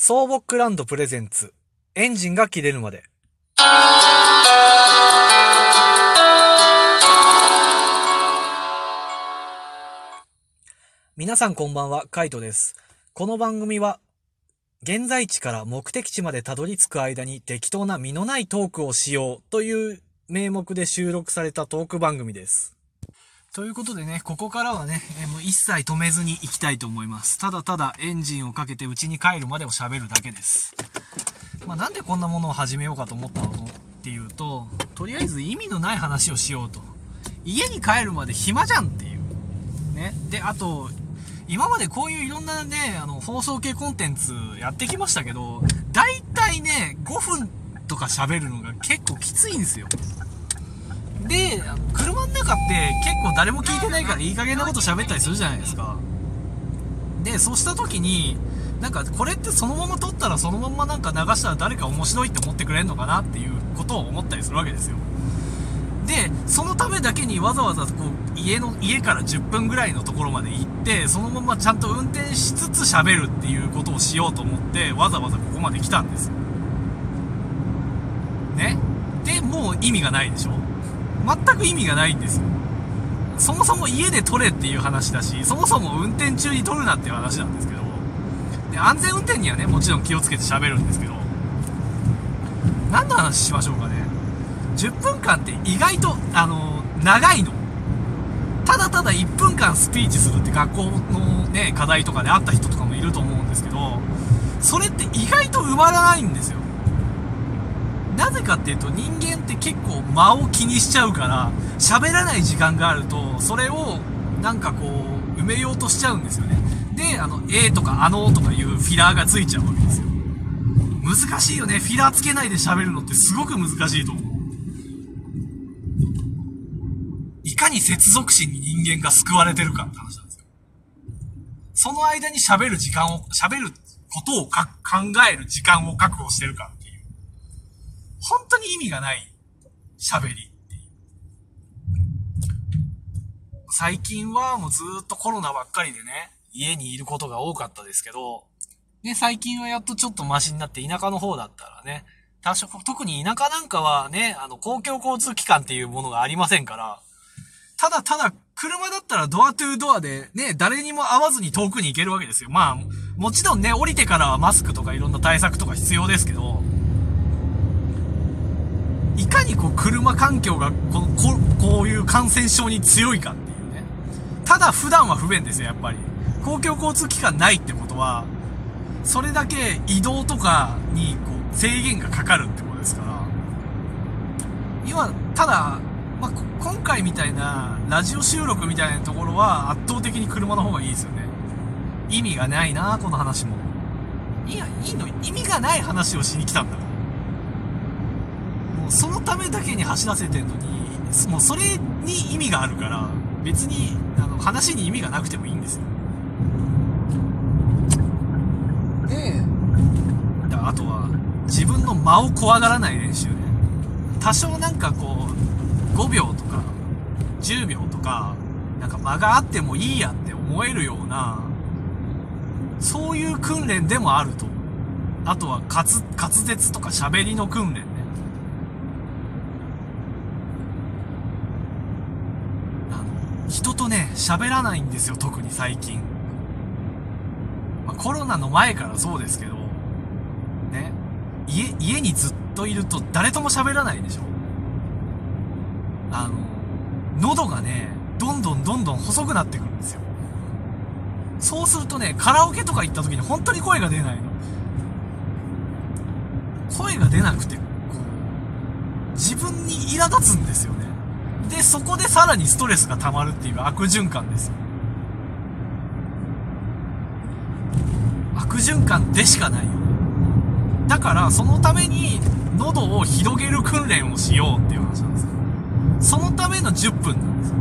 ソーボックランドプレゼンツ、エンジンが切れるまで。皆さんこんばんは、カイトです。この番組は、現在地から目的地までたどり着く間に適当な身のないトークをしようという名目で収録されたトーク番組です。ということでね、ここからはね、えもう一切止めずに行きたいと思います。ただただエンジンをかけて家に帰るまでを喋るだけです。まあ、なんでこんなものを始めようかと思ったのっていうと、とりあえず意味のない話をしようと。家に帰るまで暇じゃんっていう。ね。で、あと、今までこういういろんなね、あの、放送系コンテンツやってきましたけど、大体ね、5分とか喋るのが結構きついんですよ。で、車の中って結構誰も聞いてないからいい加減なこと喋ったりするじゃないですか。で、そうした時に、なんかこれってそのまま撮ったらそのままなんか流したら誰か面白いって思ってくれるのかなっていうことを思ったりするわけですよ。で、そのためだけにわざわざこう、家の、家から10分ぐらいのところまで行って、そのままちゃんと運転しつつ喋るっていうことをしようと思って、わざわざここまで来たんです。ね？で、もう意味がないでしょ全く意味がないんですよ。そもそも家で撮れっていう話だし、そもそも運転中に撮るなっていう話なんですけど、で、安全運転にはね、もちろん気をつけて喋るんですけど、何の話しましょうかね。10分間って意外と、あの、長いの。ただただ1分間スピーチするって学校のね、課題とかであった人とかもいると思うんですけど、それって意外と埋まらないんですよ。なぜかっていうと人間って結構間を気にしちゃうから、喋らない時間があると、それをなんかこう、埋めようとしちゃうんですよね。で、あの、えーとかあのーとかいうフィラーがついちゃうわけですよ。難しいよね。フィラーつけないで喋るのってすごく難しいと思う。いかに接続詞に人間が救われてるかって話なんですよ。その間に喋る時間を、喋ることをか考える時間を確保してるかっていう。本当に意味がない喋りっていう。最近はもうずっとコロナばっかりでね、家にいることが多かったですけど、ね、最近はやっとちょっとマシになって田舎の方だったらね、多少、特に田舎なんかはね、あの、公共交通機関っていうものがありませんから、ただただ、車だったらドアトゥードアでね、誰にも会わずに遠くに行けるわけですよ。まあ、もちろんね、降りてからはマスクとかいろんな対策とか必要ですけど、いかにこう車環境がこここういう感染症に強いかっていうね。ただ普段は不便ですよ、やっぱり。公共交通機関ないってことは、それだけ移動とかにこう制限がかかるってことですから。今、ただ、まあ、今回みたいなラジオ収録みたいなところは圧倒的に車の方がいいですよね。意味がないなこの話も。いや、いいの、意味がない話をしに来たんだから。そのためだけに走らせてんのに、もうそれに意味があるから、別に、あの、話に意味がなくてもいいんですよ。で、だあとは、自分の間を怖がらない練習ね。多少なんかこう、5秒とか、10秒とか、なんか間があってもいいやって思えるような、そういう訓練でもあると。あとは滑、滑舌とか喋りの訓練ね。あの、人とね、喋らないんですよ、特に最近。まあ、コロナの前からそうですけど、ね、家、家にずっといると誰とも喋らないでしょ。あの、喉がね、どんどんどんどん細くなってくるんですよ。そうするとね、カラオケとか行った時に本当に声が出ないの。声が出なくて、こう、自分に苛立つんですよね。で、そこでさらにストレスが溜まるっていう悪循環です。悪循環でしかないよ。だから、そのために、喉を広げる訓練をしようっていう話なんですよ。そのための10分なんですよ。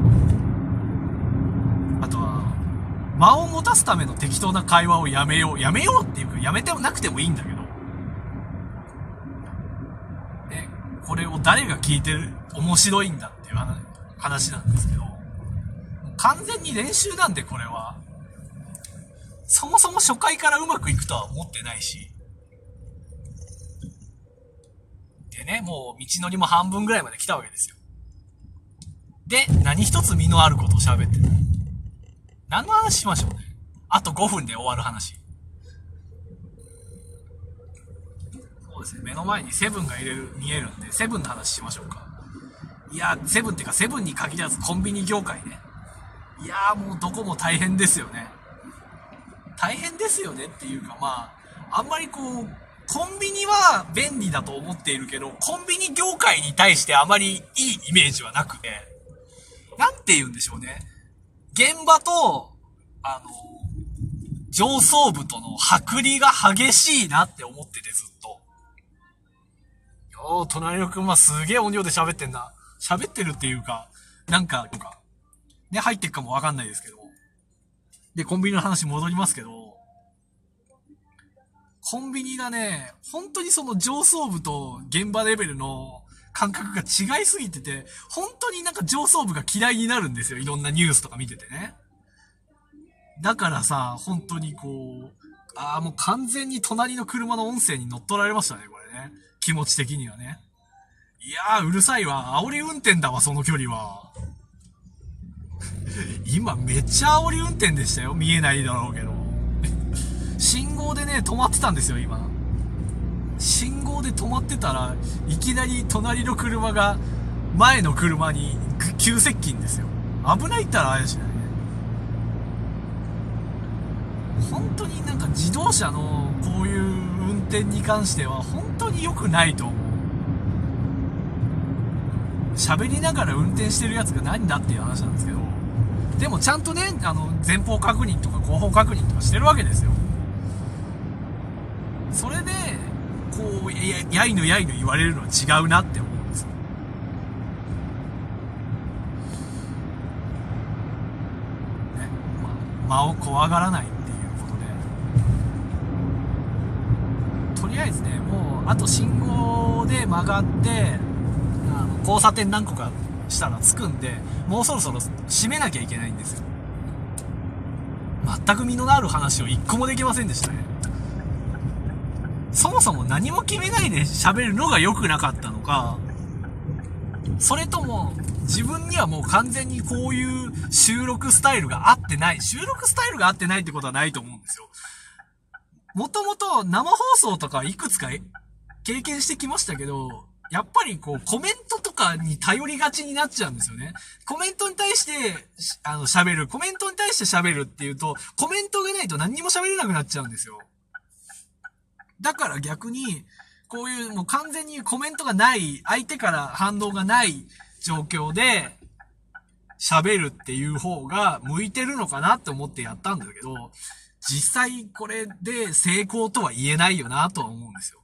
あとは、間を持たすための適当な会話をやめよう。やめようっていうか、やめてもなくてもいいんだけど。ね、これを誰が聞いてる、面白いんだていう話なんですけど、完全に練習なんでこれは。そもそも初回からうまくいくとは思ってないし。でね、もう道のりも半分ぐらいまで来たわけですよ。で、何一つ身のあることを喋ってない。何の話しましょうね。あと5分で終わる話。そうですね、目の前にセブンがいれる見えるんで、セブンの話しましょうか。いや、セブンっていうか、セブンに限らずコンビニ業界ね。いやーもうどこも大変ですよね。大変ですよねっていうか、まあ、あんまりこう、コンビニは便利だと思っているけど、コンビニ業界に対してあまりいいイメージはなくて、なんて言うんでしょうね。現場と、あの、上層部との剥離が激しいなって思っててずっと。よー、隣の君はすげえ音量で喋ってんな。喋ってるっていうか、なんか、とか、ね、入ってくかもわかんないですけど。で、コンビニの話戻りますけど、コンビニがね、本当にその上層部と現場レベルの感覚が違いすぎてて、本当になんか上層部が嫌いになるんですよ。いろんなニュースとか見ててね。だからさ、本当にこう、ああ、もう完全に隣の車の音声に乗っ取られましたね、これね。気持ち的にはね。いやー、うるさいわ。煽り運転だわ、その距離は。今めっちゃ煽り運転でしたよ。見えないだろうけど。信号でね、止まってたんですよ、今。信号で止まってたら、いきなり隣の車が前の車に急接近ですよ。危ないったらあれしないね。本当になんか自動車のこういう運転に関しては本当に良くないと思う。喋りながら運転してるやつが何だっていう話なんですけど。でもちゃんとね、あの、前方確認とか後方確認とかしてるわけですよ。それで、こう、や、やいのやいの言われるのは違うなって思うんですよ。ね。ま、間を怖がらないっていうことで。とりあえずね、もう、あと信号で曲がって、交差点何個かしたら着くんで、もうそろそろ閉めなきゃいけないんですよ。全く身のある話を一個もできませんでしたね。そもそも何も決めないで喋るのが良くなかったのか、それとも、自分にはもう完全にこういう収録スタイルが合ってない。収録スタイルが合ってないってことはないと思うんですよ。もともと生放送とかいくつか経験してきましたけど、やっぱりこう、コメントとかに頼りがちになっちゃうんですよね。コメントに対して、あの、喋る。コメントに対して喋るっていうと、コメントがないと何にも喋れなくなっちゃうんですよ。だから逆に、こういうもう完全にコメントがない、相手から反応がない状況で、喋るっていう方が向いてるのかなって思ってやったんだけど、実際これで成功とは言えないよなとは思うんですよ。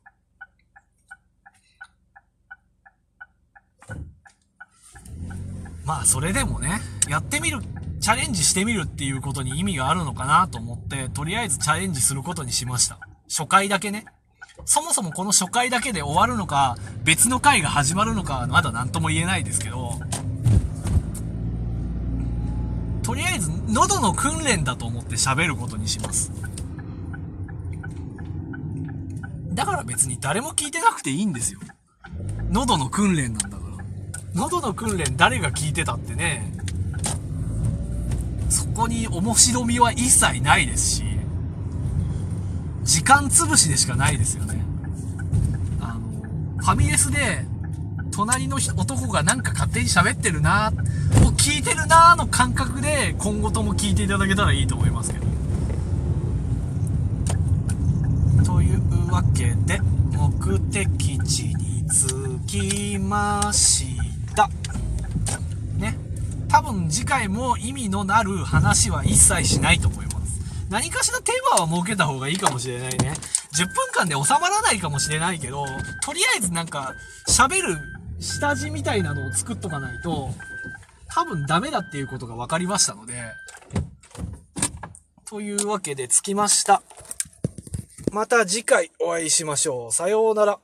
まあそれでもね、やってみる、チャレンジしてみるっていうことに意味があるのかなと思って、とりあえずチャレンジすることにしました。初回だけね。そもそもこの初回だけで終わるのか、別の回が始まるのかまだ何とも言えないですけど、とりあえず喉の訓練だと思って喋ることにします。だから別に誰も聞いてなくていいんですよ。喉の訓練なんだ。喉の訓練誰が聞いてたってね、そこに面白みは一切ないですし、時間潰しでしかないですよね。あの、ファミレスで、隣の男がなんか勝手に喋ってるなを聞いてるなの感覚で今後とも聞いていただけたらいいと思いますけど。というわけで、目的地に着きました。多分次回も意味のなる話は一切しないと思います。何かしらテーマは設けた方がいいかもしれないね。10分間で収まらないかもしれないけど、とりあえずなんか、喋る下地みたいなのを作っとかないと、多分ダメだっていうことが分かりましたので、というわけで着きました。また次回お会いしましょう。さようなら。